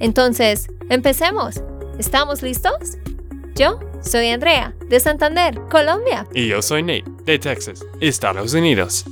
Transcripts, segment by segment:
Entonces, empecemos. ¿Estamos listos? Yo soy Andrea, de Santander, Colombia. Y yo soy Nate, de Texas, Estados Unidos.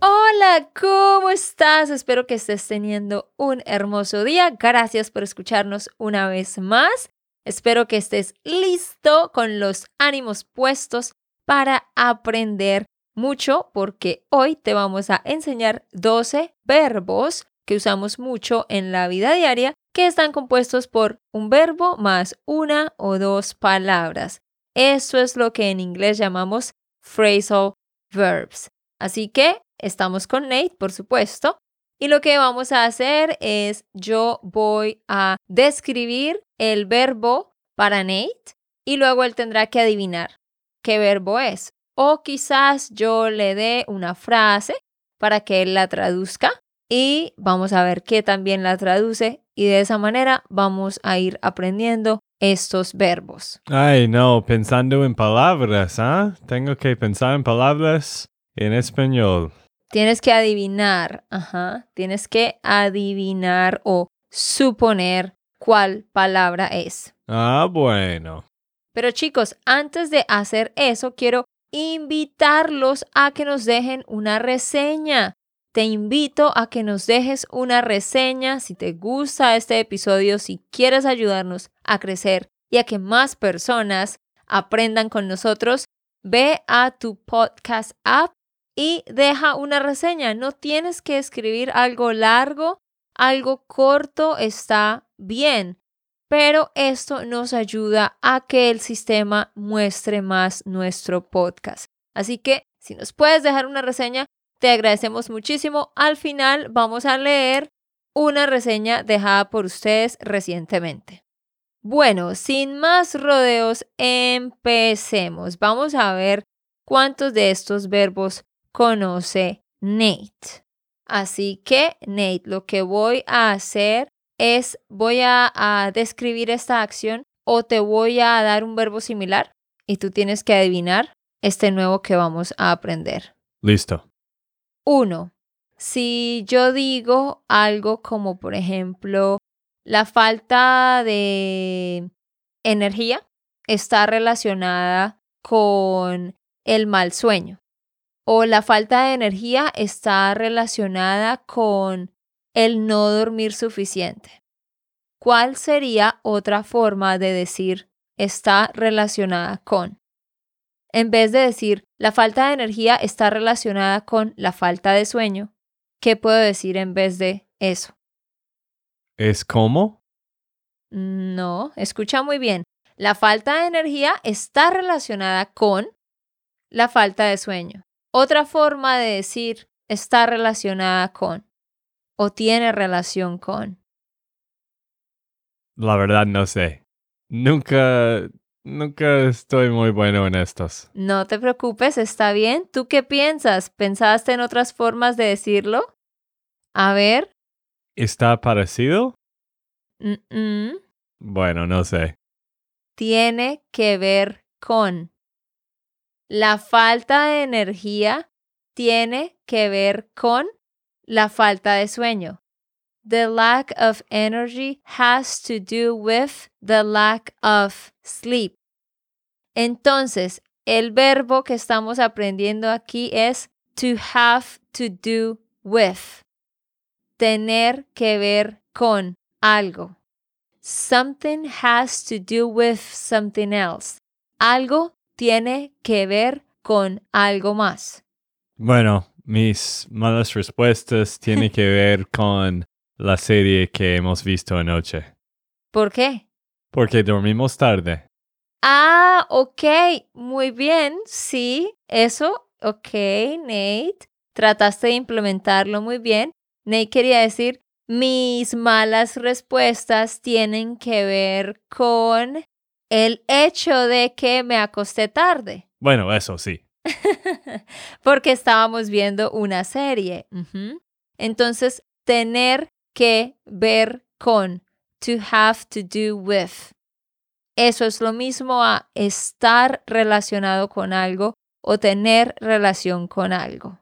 Hola, ¿cómo estás? Espero que estés teniendo un hermoso día. Gracias por escucharnos una vez más. Espero que estés listo con los ánimos puestos para aprender mucho porque hoy te vamos a enseñar 12 verbos que usamos mucho en la vida diaria que están compuestos por un verbo más una o dos palabras. Eso es lo que en inglés llamamos phrasal verbs. Así que estamos con Nate, por supuesto. Y lo que vamos a hacer es yo voy a describir el verbo para Nate y luego él tendrá que adivinar qué verbo es. O quizás yo le dé una frase para que él la traduzca y vamos a ver qué también la traduce y de esa manera vamos a ir aprendiendo estos verbos. Ay, no, pensando en palabras, ¿ah? Tengo que pensar en palabras en español. Tienes que adivinar, ajá, tienes que adivinar o suponer cuál palabra es. Ah, bueno. Pero chicos, antes de hacer eso, quiero invitarlos a que nos dejen una reseña. Te invito a que nos dejes una reseña si te gusta este episodio, si quieres ayudarnos a crecer y a que más personas aprendan con nosotros. Ve a tu podcast app y deja una reseña. No tienes que escribir algo largo, algo corto está bien pero esto nos ayuda a que el sistema muestre más nuestro podcast. Así que si nos puedes dejar una reseña, te agradecemos muchísimo. Al final vamos a leer una reseña dejada por ustedes recientemente. Bueno, sin más rodeos, empecemos. Vamos a ver cuántos de estos verbos conoce Nate. Así que, Nate, lo que voy a hacer es voy a, describir esta acción o te voy a dar un verbo similar y tú tienes que adivinar este nuevo que vamos a aprender. Listo. Uno, si yo digo algo como por ejemplo la falta de energía está relacionada con el mal sueño o la falta de energía está relacionada con el no dormir suficiente. ¿Cuál sería otra forma de decir está relacionada con? En vez de decir la falta de energía está relacionada con la falta de sueño, ¿qué puedo decir en vez de eso? ¿Es cómo? No, escucha muy bien. La falta de energía está relacionada con la falta de sueño. Otra forma de decir está relacionada con o tiene relación con? La verdad no sé. Nunca, nunca estoy muy bueno en estos. No te preocupes, está bien. ¿Tú qué piensas? ¿Pensaste en otras formas de decirlo? A ver. ¿Está parecido? Bueno, no sé. Tiene que ver con. La falta de energía tiene que ver con la falta de sueño. The lack of energy has to do with the lack of sleep. Entonces, el verbo que estamos aprendiendo aquí es to have to do with. Tener que ver con algo. Something has to do with something else. Algo tiene que ver con algo más. Bueno, mis malas respuestas tienen que ver con la serie que hemos visto anoche. ¿Por qué? Porque dormimos tarde. Ah, ok, muy bien, sí, eso, ok, Nate. Trataste de implementarlo muy bien. Nate quería decir, mis malas respuestas tienen que ver con el hecho de que me acosté tarde. Bueno, eso sí. Porque estábamos viendo una serie. Entonces, tener que ver con, to have to do with. Eso es lo mismo a estar relacionado con algo o tener relación con algo.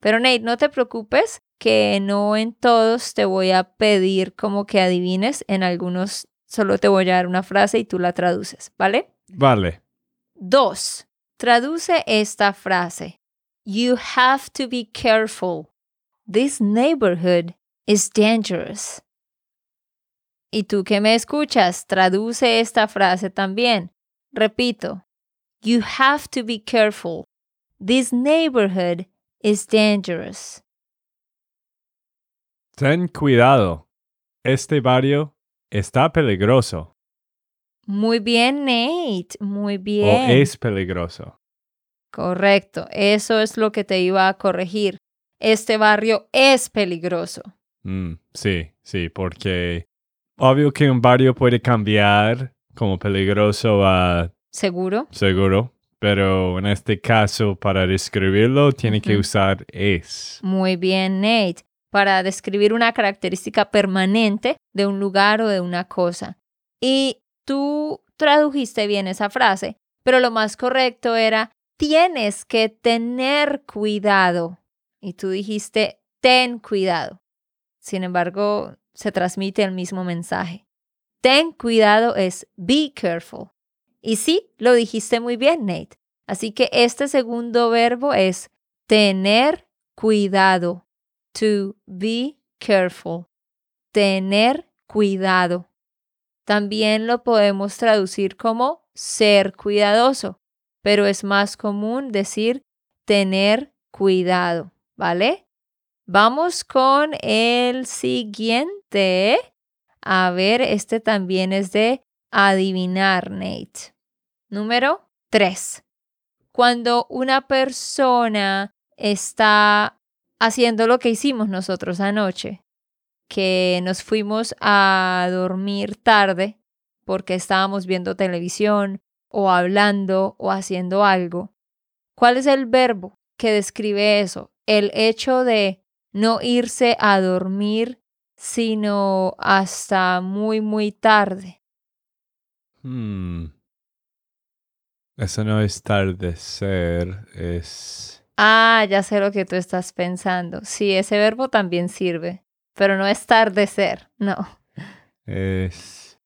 Pero Nate, no te preocupes que no en todos te voy a pedir como que adivines, en algunos solo te voy a dar una frase y tú la traduces, ¿vale? Vale. Dos, traduce esta frase. You have to be careful. This neighborhood is dangerous. Y tú que me escuchas, traduce esta frase también. Repito. You have to be careful. This neighborhood is dangerous. Ten cuidado. Este barrio está peligroso. Muy bien, Nate. Muy bien. O es peligroso. Correcto. Eso es lo que te iba a corregir. Este barrio es peligroso. Mm, sí, sí, porque obvio que un barrio puede cambiar como peligroso a ¿Seguro? seguro, pero en este caso para describirlo tiene que usar es. Muy bien, Nate. Para describir una característica permanente de un lugar o de una cosa. Y tú tradujiste bien esa frase, pero lo más correcto era, tienes que tener cuidado. Y tú dijiste, ten cuidado. Sin embargo, se transmite el mismo mensaje. Ten cuidado es be careful. Y sí, lo dijiste muy bien, Nate. Así que este segundo verbo es tener cuidado. To be careful. Tener cuidado. También lo podemos traducir como ser cuidadoso, pero es más común decir tener cuidado, ¿vale? Vamos con el siguiente. A ver, este también es de adivinar, Nate. Número 3. Cuando una persona está haciendo lo que hicimos nosotros anoche, que nos fuimos a dormir tarde porque estábamos viendo televisión o hablando o haciendo algo. ¿Cuál es el verbo que describe eso? El hecho de no irse a dormir sino hasta muy, muy tarde. Hmm. Eso no es tardecer, es... Ah, ya sé lo que tú estás pensando. Sí, ese verbo también sirve, pero no es tardecer, no. es...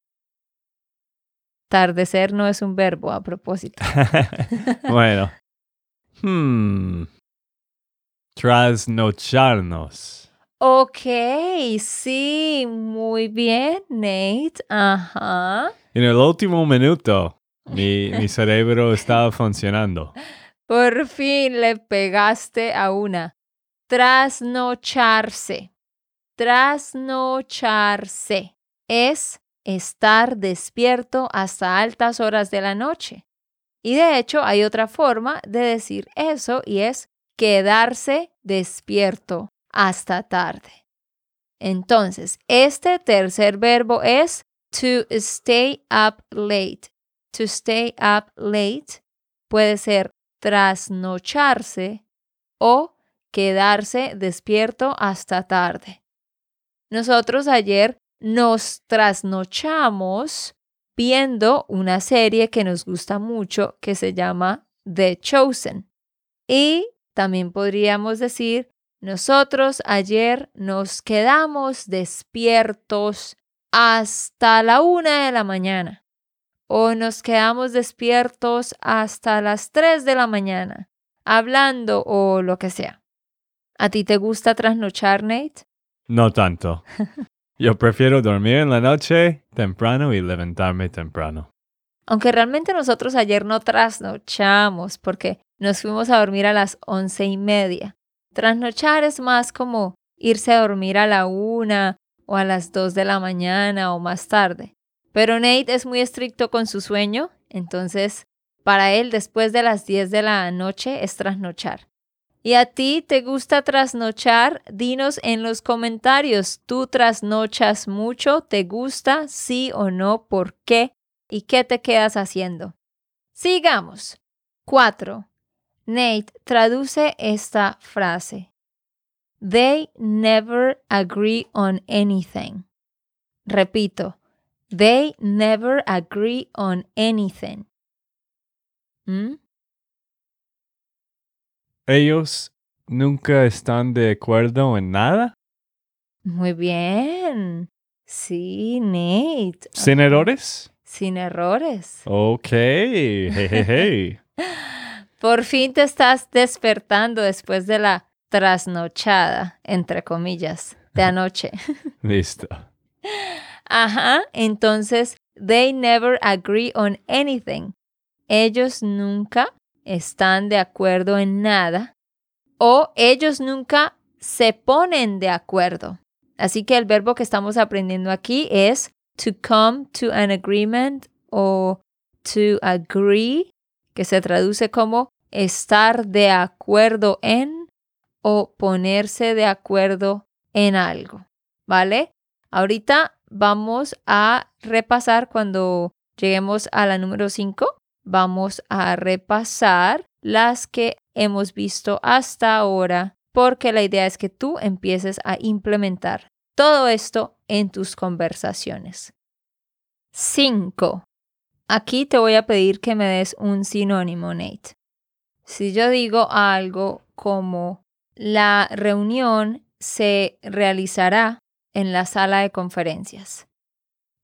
Tardecer no es un verbo a propósito. bueno. Hmm. Trasnocharnos. Ok, sí, muy bien, Nate. Ajá. En el último minuto, mi, mi cerebro estaba funcionando. Por fin le pegaste a una. Trasnocharse. Trasnocharse es estar despierto hasta altas horas de la noche. Y de hecho hay otra forma de decir eso y es quedarse despierto hasta tarde. Entonces, este tercer verbo es to stay up late. To stay up late puede ser trasnocharse o quedarse despierto hasta tarde. Nosotros ayer nos trasnochamos viendo una serie que nos gusta mucho que se llama The Chosen. Y también podríamos decir, nosotros ayer nos quedamos despiertos hasta la una de la mañana o nos quedamos despiertos hasta las 3 de la mañana, hablando o lo que sea. ¿A ti te gusta trasnochar, Nate? No tanto. Yo prefiero dormir en la noche temprano y levantarme temprano. Aunque realmente nosotros ayer no trasnochamos porque nos fuimos a dormir a las once y media. Trasnochar es más como irse a dormir a la una o a las dos de la mañana o más tarde. Pero Nate es muy estricto con su sueño, entonces para él después de las 10 de la noche es trasnochar. ¿Y a ti te gusta trasnochar? Dinos en los comentarios. ¿Tú trasnochas mucho? ¿Te gusta? ¿Sí o no? ¿Por qué? ¿Y qué te quedas haciendo? Sigamos. 4. Nate traduce esta frase. They never agree on anything. Repito, they never agree on anything. ¿Mm? Ellos nunca están de acuerdo en nada. Muy bien. Sí, Nate. ¿Sin errores? Sin errores. Ok. Hey, hey, hey. Por fin te estás despertando después de la trasnochada, entre comillas, de anoche. Listo. Ajá, entonces, they never agree on anything. Ellos nunca están de acuerdo en nada o ellos nunca se ponen de acuerdo. Así que el verbo que estamos aprendiendo aquí es to come to an agreement o to agree, que se traduce como estar de acuerdo en o ponerse de acuerdo en algo. ¿Vale? Ahorita vamos a repasar cuando lleguemos a la número 5. Vamos a repasar las que hemos visto hasta ahora porque la idea es que tú empieces a implementar todo esto en tus conversaciones. 5. Aquí te voy a pedir que me des un sinónimo, Nate. Si yo digo algo como la reunión se realizará en la sala de conferencias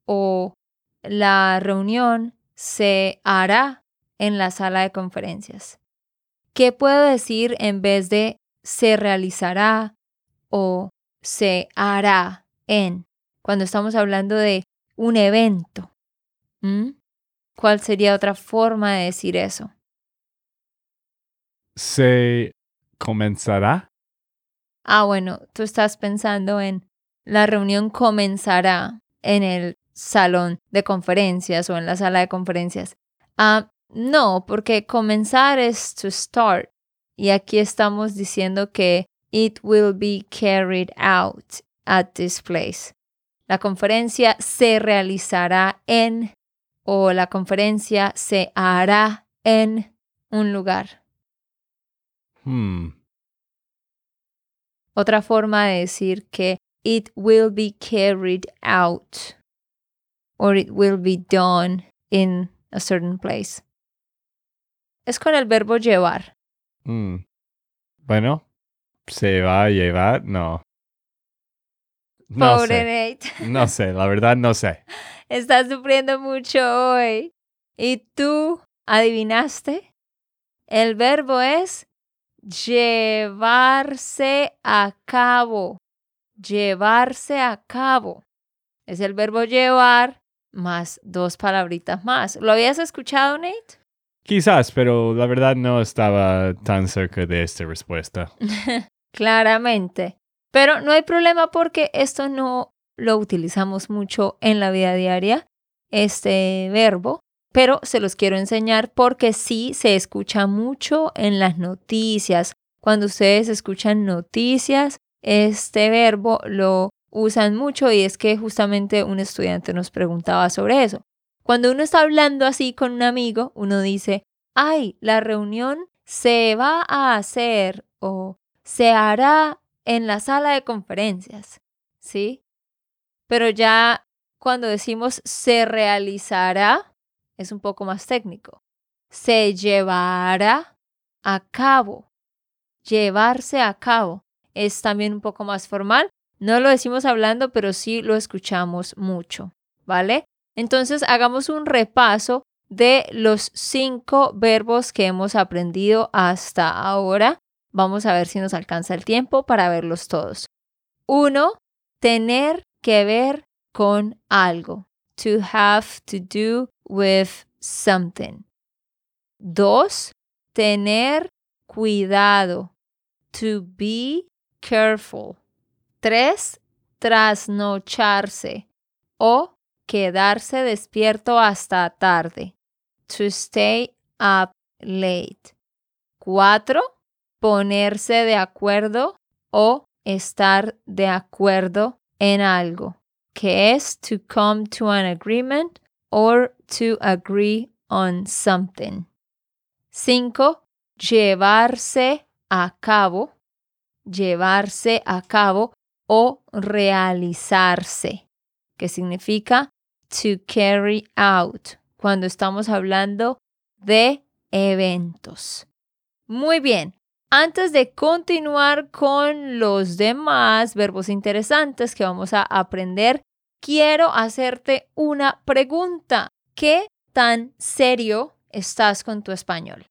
o la reunión se hará en la sala de conferencias. ¿Qué puedo decir en vez de se realizará o se hará en cuando estamos hablando de un evento? ¿Mm? ¿Cuál sería otra forma de decir eso? ¿Se comenzará? Ah, bueno, tú estás pensando en la reunión comenzará en el salón de conferencias o en la sala de conferencias. Ah, no, porque comenzar es to start. Y aquí estamos diciendo que it will be carried out at this place. La conferencia se realizará en o la conferencia se hará en un lugar. Hmm. Otra forma de decir que it will be carried out or it will be done in a certain place. Es con el verbo llevar. Hmm. Bueno, ¿se va a llevar? No. No Pobre sé. Nate. No sé, la verdad no sé. Estás sufriendo mucho hoy. ¿Y tú adivinaste? El verbo es llevarse a cabo. Llevarse a cabo. Es el verbo llevar más dos palabritas más. ¿Lo habías escuchado, Nate? Quizás, pero la verdad no estaba tan cerca de esta respuesta. Claramente. Pero no hay problema porque esto no lo utilizamos mucho en la vida diaria, este verbo, pero se los quiero enseñar porque sí se escucha mucho en las noticias. Cuando ustedes escuchan noticias, este verbo lo usan mucho y es que justamente un estudiante nos preguntaba sobre eso. Cuando uno está hablando así con un amigo, uno dice, ay, la reunión se va a hacer o se hará en la sala de conferencias, ¿sí? Pero ya cuando decimos se realizará, es un poco más técnico. Se llevará a cabo. Llevarse a cabo es también un poco más formal. No lo decimos hablando, pero sí lo escuchamos mucho, ¿vale? Entonces hagamos un repaso de los cinco verbos que hemos aprendido hasta ahora. Vamos a ver si nos alcanza el tiempo para verlos todos. Uno, tener que ver con algo. To have to do with something. Dos, tener cuidado. To be careful. Tres, trasnocharse o quedarse despierto hasta tarde. To stay up late. Cuatro, ponerse de acuerdo o estar de acuerdo en algo, que es to come to an agreement or to agree on something. 5. Llevarse a cabo, llevarse a cabo o realizarse, que significa to carry out, cuando estamos hablando de eventos. Muy bien, antes de continuar con los demás verbos interesantes que vamos a aprender, quiero hacerte una pregunta. ¿Qué tan serio estás con tu español?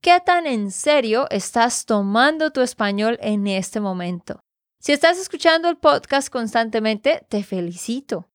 ¿Qué tan en serio estás tomando tu español en este momento? Si estás escuchando el podcast constantemente, te felicito.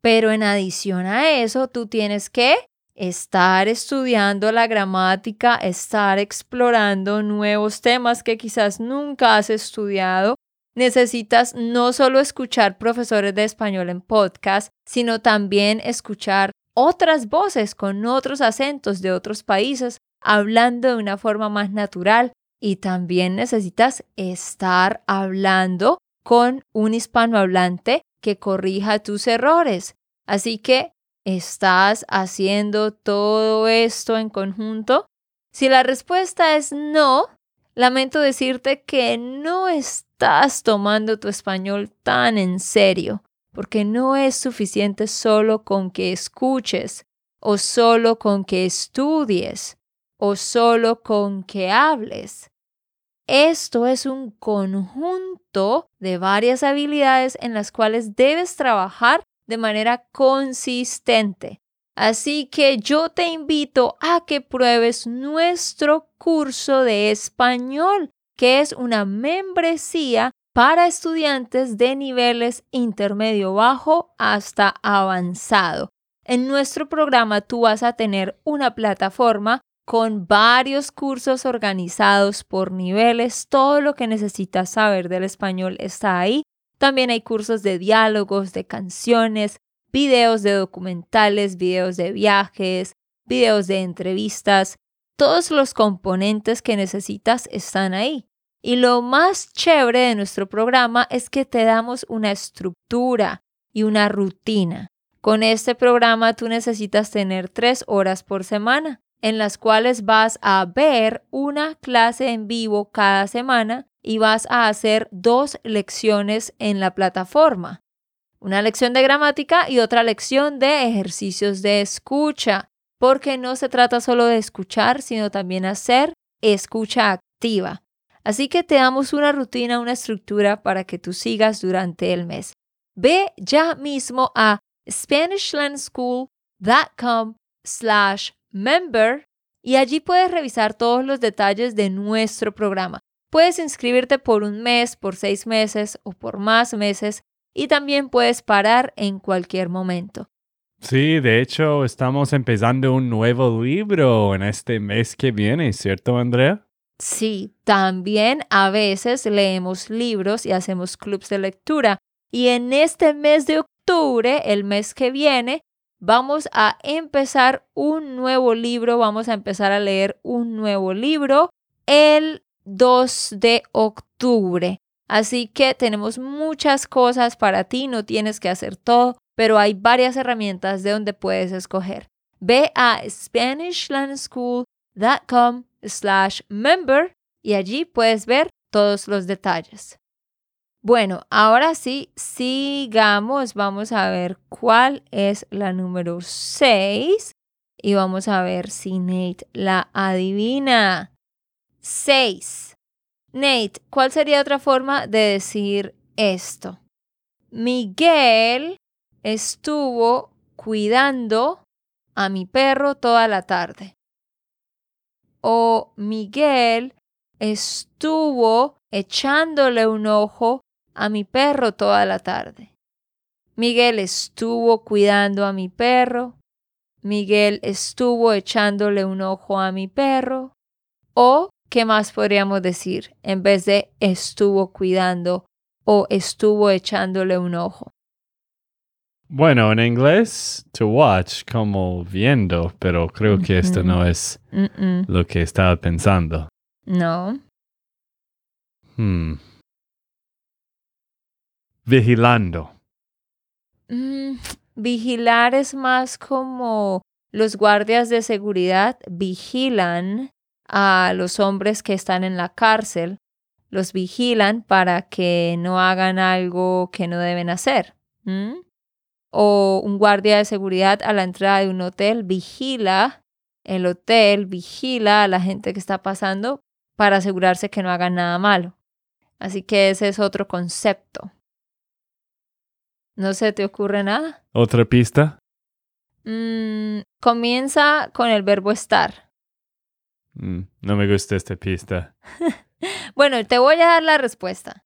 Pero en adición a eso, tú tienes que estar estudiando la gramática, estar explorando nuevos temas que quizás nunca has estudiado. Necesitas no solo escuchar profesores de español en podcast, sino también escuchar otras voces con otros acentos de otros países hablando de una forma más natural y también necesitas estar hablando con un hispanohablante que corrija tus errores. Así que ¿Estás haciendo todo esto en conjunto? Si la respuesta es no, lamento decirte que no estás tomando tu español tan en serio, porque no es suficiente solo con que escuches, o solo con que estudies, o solo con que hables. Esto es un conjunto de varias habilidades en las cuales debes trabajar de manera consistente. Así que yo te invito a que pruebes nuestro curso de español, que es una membresía para estudiantes de niveles intermedio bajo hasta avanzado. En nuestro programa tú vas a tener una plataforma con varios cursos organizados por niveles. Todo lo que necesitas saber del español está ahí también hay cursos de diálogos, de canciones, videos de documentales, videos de viajes, videos de entrevistas. Todos los componentes que necesitas están ahí. Y lo más chévere de nuestro programa es que te damos una estructura y una rutina. Con este programa tú necesitas tener tres horas por semana, en las cuales vas a ver una clase en vivo cada semana y vas a hacer dos lecciones en la plataforma. Una lección de gramática y otra lección de ejercicios de escucha, porque no se trata solo de escuchar, sino también hacer escucha activa. Así que te damos una rutina, una estructura para que tú sigas durante el mes. Ve ya mismo a SpanishLandSchool.com slash member y allí puedes revisar todos los detalles de nuestro programa. Puedes inscribirte por un mes, por seis meses o por más meses y también puedes parar en cualquier momento. Sí, de hecho estamos empezando un nuevo libro en este mes que viene, ¿cierto, Andrea? Sí, también a veces leemos libros y hacemos clubs de lectura. Y en este mes de octubre, el mes que viene, vamos a empezar un nuevo libro, vamos a empezar a leer un nuevo libro. El 2 de octubre. Así que tenemos muchas cosas para ti, no tienes que hacer todo, pero hay varias herramientas de donde puedes escoger. Ve a SpanishLandSchool.com slash member y allí puedes ver todos los detalles. Bueno, ahora sí, sigamos. Vamos a ver cuál es la número 6 y vamos a ver si Nate la adivina. 6. Nate, ¿cuál sería otra forma de decir esto? Miguel estuvo cuidando a mi perro toda la tarde. O Miguel estuvo echándole un ojo a mi perro toda la tarde. Miguel estuvo cuidando a mi perro. Miguel estuvo echándole un ojo a mi perro. O ¿qué más podríamos decir en vez de estuvo cuidando o estuvo echándole un ojo? Bueno, en inglés, to watch, como viendo, pero creo que esto no es lo que estaba pensando. No. Hmm. Vigilando. Mm, vigilar es más como los guardias de seguridad vigilan a los hombres que están en la cárcel, los vigilan para que no hagan algo que no deben hacer. O un guardia de seguridad a la entrada de un hotel vigila el hotel, vigila a la gente que está pasando para asegurarse que no hagan nada malo. Así que ese es otro concepto. ¿No se te ocurre nada? ¿Otra pista? Mm, comienza con el verbo estar. Mm, no me gusta esta pista. Bueno, te voy a dar la respuesta.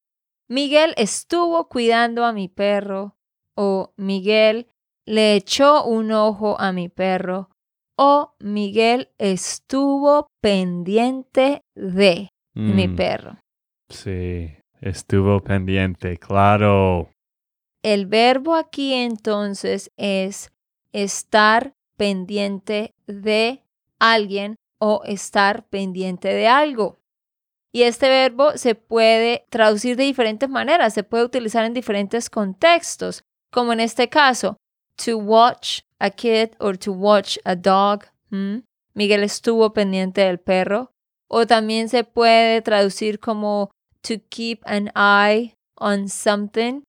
Miguel estuvo cuidando a mi perro o Miguel le echó un ojo a mi perro o Miguel estuvo pendiente de mi Mm, perro. Sí, estuvo pendiente, claro. El verbo aquí entonces es estar pendiente de alguien o estar pendiente de algo. Y este verbo se puede traducir de diferentes maneras, se puede utilizar en diferentes contextos, como en este caso, to watch a kid or to watch a dog. Miguel estuvo pendiente del perro. O también se puede traducir como to keep an eye on something.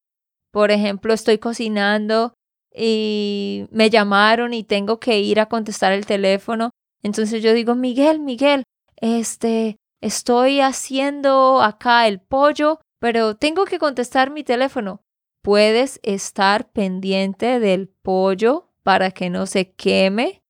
Por ejemplo, estoy cocinando y me llamaron y tengo que ir a contestar el teléfono. Entonces yo digo, Miguel, Miguel, este, estoy haciendo acá el pollo, pero tengo que contestar mi teléfono. Puedes estar pendiente del pollo para que no se queme.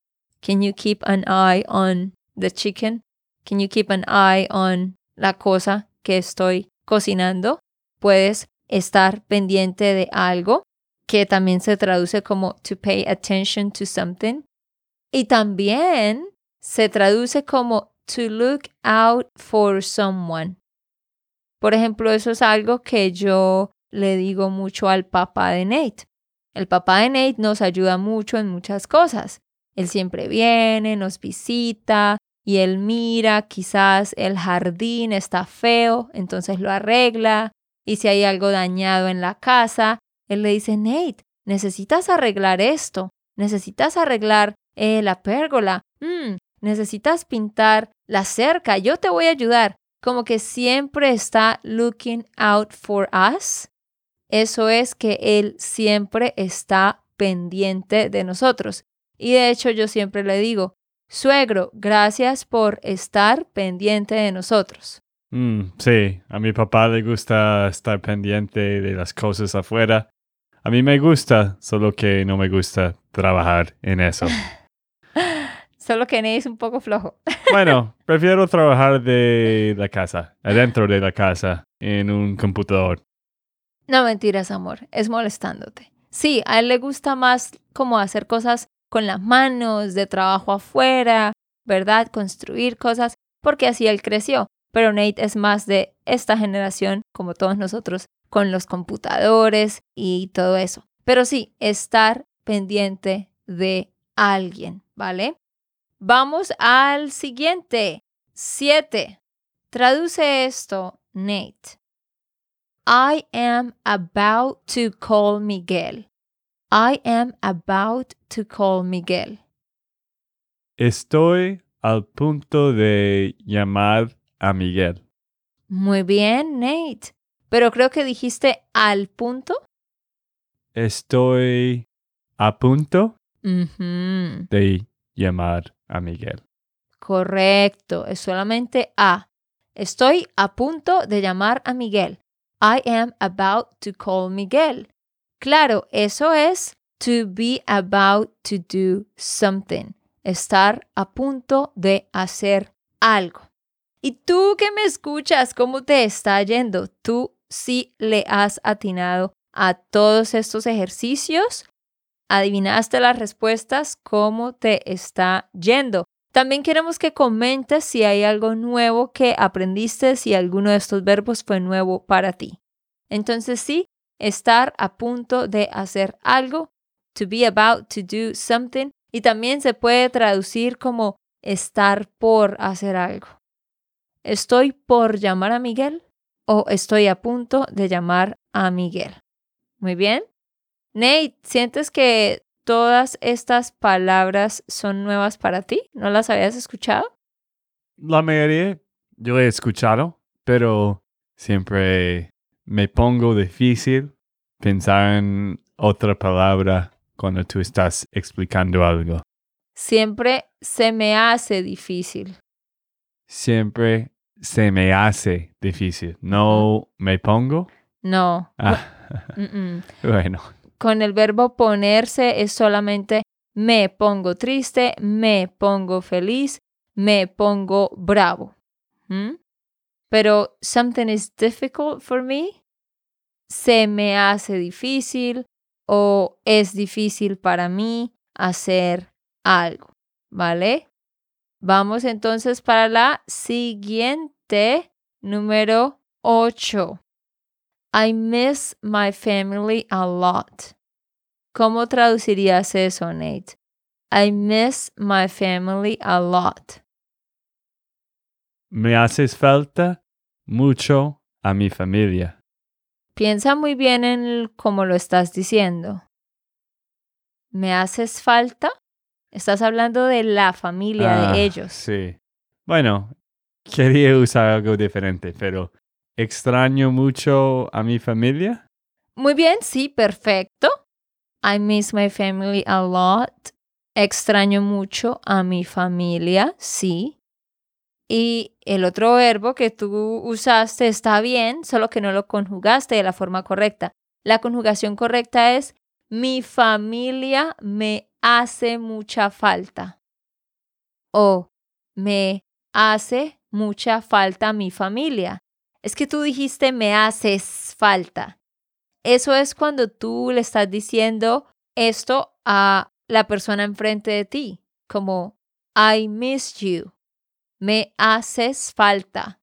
Can you keep an eye on the chicken? Can you keep an eye on la cosa que estoy cocinando? Puedes estar pendiente de algo, que también se traduce como to pay attention to something. Y también se traduce como to look out for someone. Por ejemplo, eso es algo que yo le digo mucho al papá de Nate. El papá de Nate nos ayuda mucho en muchas cosas. Él siempre viene, nos visita y él mira, quizás el jardín está feo, entonces lo arregla. Y si hay algo dañado en la casa, él le dice, Nate, necesitas arreglar esto, necesitas arreglar eh, la pérgola, Mm, necesitas pintar la cerca, yo te voy a ayudar. Como que siempre está looking out for us. Eso es que Él siempre está pendiente de nosotros. Y de hecho yo siempre le digo, suegro, gracias por estar pendiente de nosotros. Mm, sí, a mi papá le gusta estar pendiente de las cosas afuera. A mí me gusta, solo que no me gusta trabajar en eso. Solo que Nate es un poco flojo. Bueno, prefiero trabajar de la casa, adentro de la casa, en un computador. No mentiras, amor, es molestándote. Sí, a él le gusta más como hacer cosas con las manos, de trabajo afuera, ¿verdad? Construir cosas, porque así él creció. Pero Nate es más de esta generación, como todos nosotros, con los computadores y todo eso. Pero sí, estar pendiente de alguien, ¿vale? Vamos al siguiente. Siete. Traduce esto, Nate. I am about to call Miguel. I am about to call Miguel. Estoy al punto de llamar a Miguel. Muy bien, Nate. Pero creo que dijiste al punto. Estoy a punto Ujú, de llamar a Miguel. Correcto, es solamente a. Estoy a punto de llamar a Miguel. I am about to call Miguel. Claro, eso es to be about to do something. Estar a punto de hacer algo. ¿Y tú que me escuchas, cómo te está yendo? ¿Tú sí le has atinado a todos estos ejercicios? ¿Adivinaste las respuestas? ¿Cómo te está yendo? También queremos que comentes si hay algo nuevo que aprendiste, si alguno de estos verbos fue nuevo para ti. Entonces sí, estar a punto de hacer algo, to be about to do something, y también se puede traducir como estar por hacer algo. Estoy por llamar a Miguel. o estoy a punto de llamar a Miguel. Muy bien. Nate, ¿sientes que todas estas palabras son nuevas para ti? ¿No las habías escuchado? La mayoría yo he escuchado, pero siempre me pongo difícil pensar en otra palabra cuando tú estás explicando algo. Siempre se me hace difícil. Siempre se me hace difícil. No me pongo. No. Ah, Mm-mm. bueno, Con el verbo ponerse es solamente me pongo triste, me pongo feliz, me pongo bravo. ¿Mm? Pero something is difficult for me, se me hace difícil o es difícil para mí hacer algo, ¿vale? Vamos entonces para la siguiente, número 8. I miss my family a lot. ¿Cómo traducirías eso, Nate? I miss my family a lot. me haces falta mucho a mi familia. Piensa muy bien en cómo lo estás diciendo. ¿Me haces falta? Estás hablando de la familia Ah, de ellos. Sí. Bueno, quería usar algo diferente, pero extraño mucho a mi familia. Muy bien, sí, perfecto. I miss my family a lot. Extraño mucho a mi familia, sí. Y el otro verbo que tú usaste está bien, solo que no lo conjugaste de la forma correcta. La conjugación correcta es mi familia me hace mucha falta. O me hace mucha falta mi familia. Es que tú dijiste me haces falta. Eso es cuando tú le estás diciendo esto a la persona enfrente de ti, como I miss you. Me haces falta.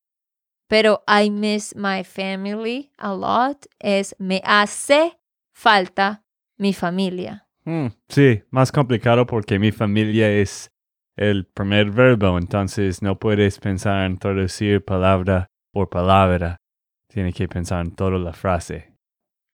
Pero I miss my family a lot es me hace falta mi familia. Mm, sí, más complicado porque mi familia es el primer verbo, entonces no puedes pensar en traducir palabra por palabra. Tienes que pensar en toda la frase.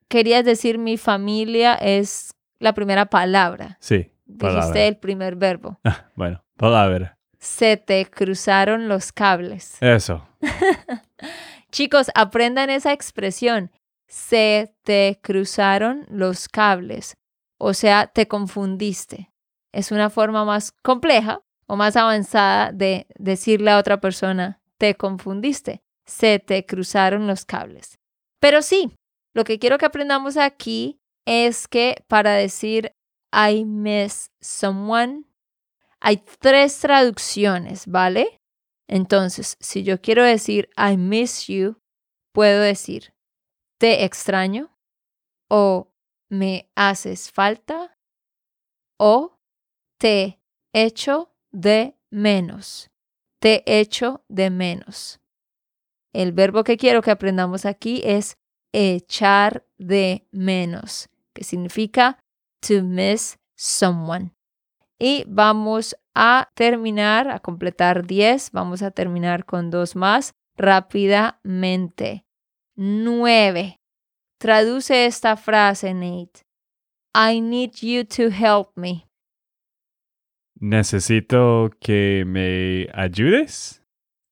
Querías decir mi familia es la primera palabra. Sí, palabra. Dijiste el primer verbo. Ah, bueno, palabra. Se te cruzaron los cables. Eso. Chicos, aprendan esa expresión. Se te cruzaron los cables. O sea, te confundiste. Es una forma más compleja o más avanzada de decirle a otra persona, te confundiste. Se te cruzaron los cables. Pero sí, lo que quiero que aprendamos aquí es que para decir I miss someone, hay tres traducciones, ¿vale? Entonces, si yo quiero decir I miss you, puedo decir te extraño o me haces falta o te echo de menos. Te echo de menos. El verbo que quiero que aprendamos aquí es echar de menos, que significa to miss someone. Y vamos a terminar, a completar 10. Vamos a terminar con dos más rápidamente. 9. Traduce esta frase, Nate. I need you to help me. Necesito que me ayudes.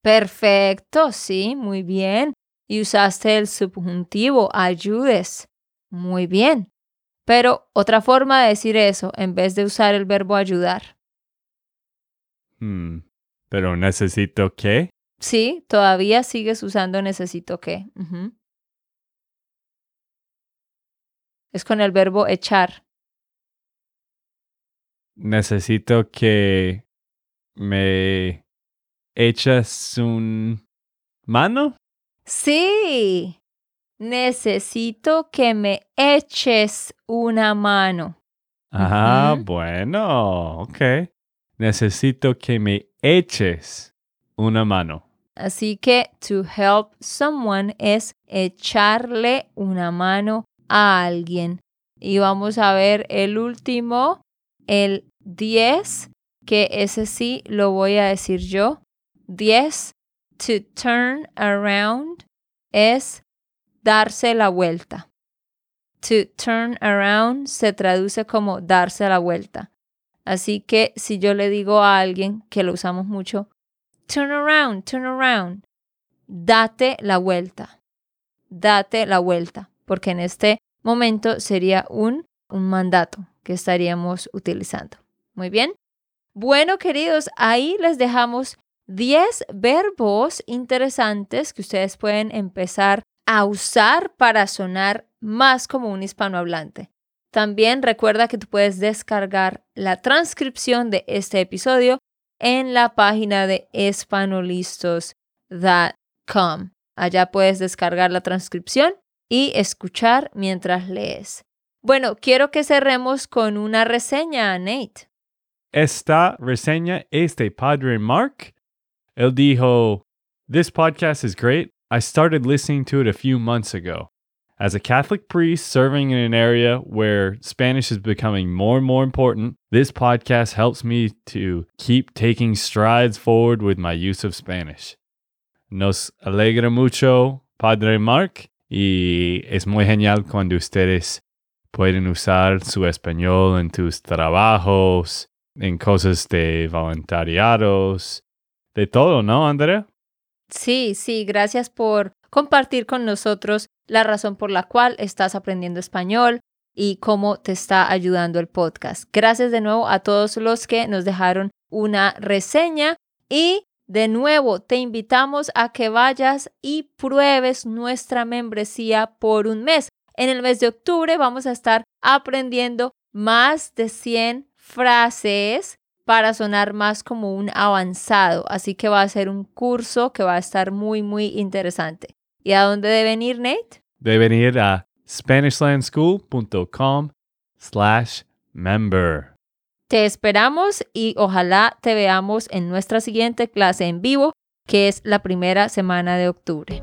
Perfecto, sí, muy bien. Y usaste el subjuntivo, ayudes. Muy bien. Pero otra forma de decir eso, en vez de usar el verbo ayudar. Hmm, Pero necesito que. Sí, todavía sigues usando necesito que. Es con el verbo echar. Necesito que me echas un mano. Sí, necesito que me eches una mano. Ah, bueno, ok. Necesito que me eches una mano. Así que to help someone es echarle una mano a alguien. Y vamos a ver el último, el 10, que ese sí lo voy a decir yo. 10, to turn around es darse la vuelta. To turn around se traduce como darse la vuelta. Así que si yo le digo a alguien que lo usamos mucho, turn around, turn around, date la vuelta, date la vuelta, porque en este momento sería un, un mandato que estaríamos utilizando. Muy bien. Bueno, queridos, ahí les dejamos 10 verbos interesantes que ustedes pueden empezar a usar para sonar más como un hispanohablante. También recuerda que tú puedes descargar la transcripción de este episodio en la página de espanolistos.com. Allá puedes descargar la transcripción y escuchar mientras lees. Bueno, quiero que cerremos con una reseña, Nate. Esta reseña es de Padre Mark. Él dijo, This podcast is great. I started listening to it a few months ago. As a Catholic priest serving in an area where Spanish is becoming more and more important, this podcast helps me to keep taking strides forward with my use of Spanish. Nos alegra mucho, Padre Mark, y es muy genial cuando ustedes pueden usar su español en tus trabajos, en cosas de voluntariados, de todo, ¿no, Andrea? Sí, sí, gracias por compartir con nosotros la razón por la cual estás aprendiendo español y cómo te está ayudando el podcast. Gracias de nuevo a todos los que nos dejaron una reseña y de nuevo te invitamos a que vayas y pruebes nuestra membresía por un mes. En el mes de octubre vamos a estar aprendiendo más de 100 frases para sonar más como un avanzado. Así que va a ser un curso que va a estar muy, muy interesante. ¿Y a dónde deben ir, Nate? Deben ir a SpanishLandSchool.com slash member. Te esperamos y ojalá te veamos en nuestra siguiente clase en vivo, que es la primera semana de octubre.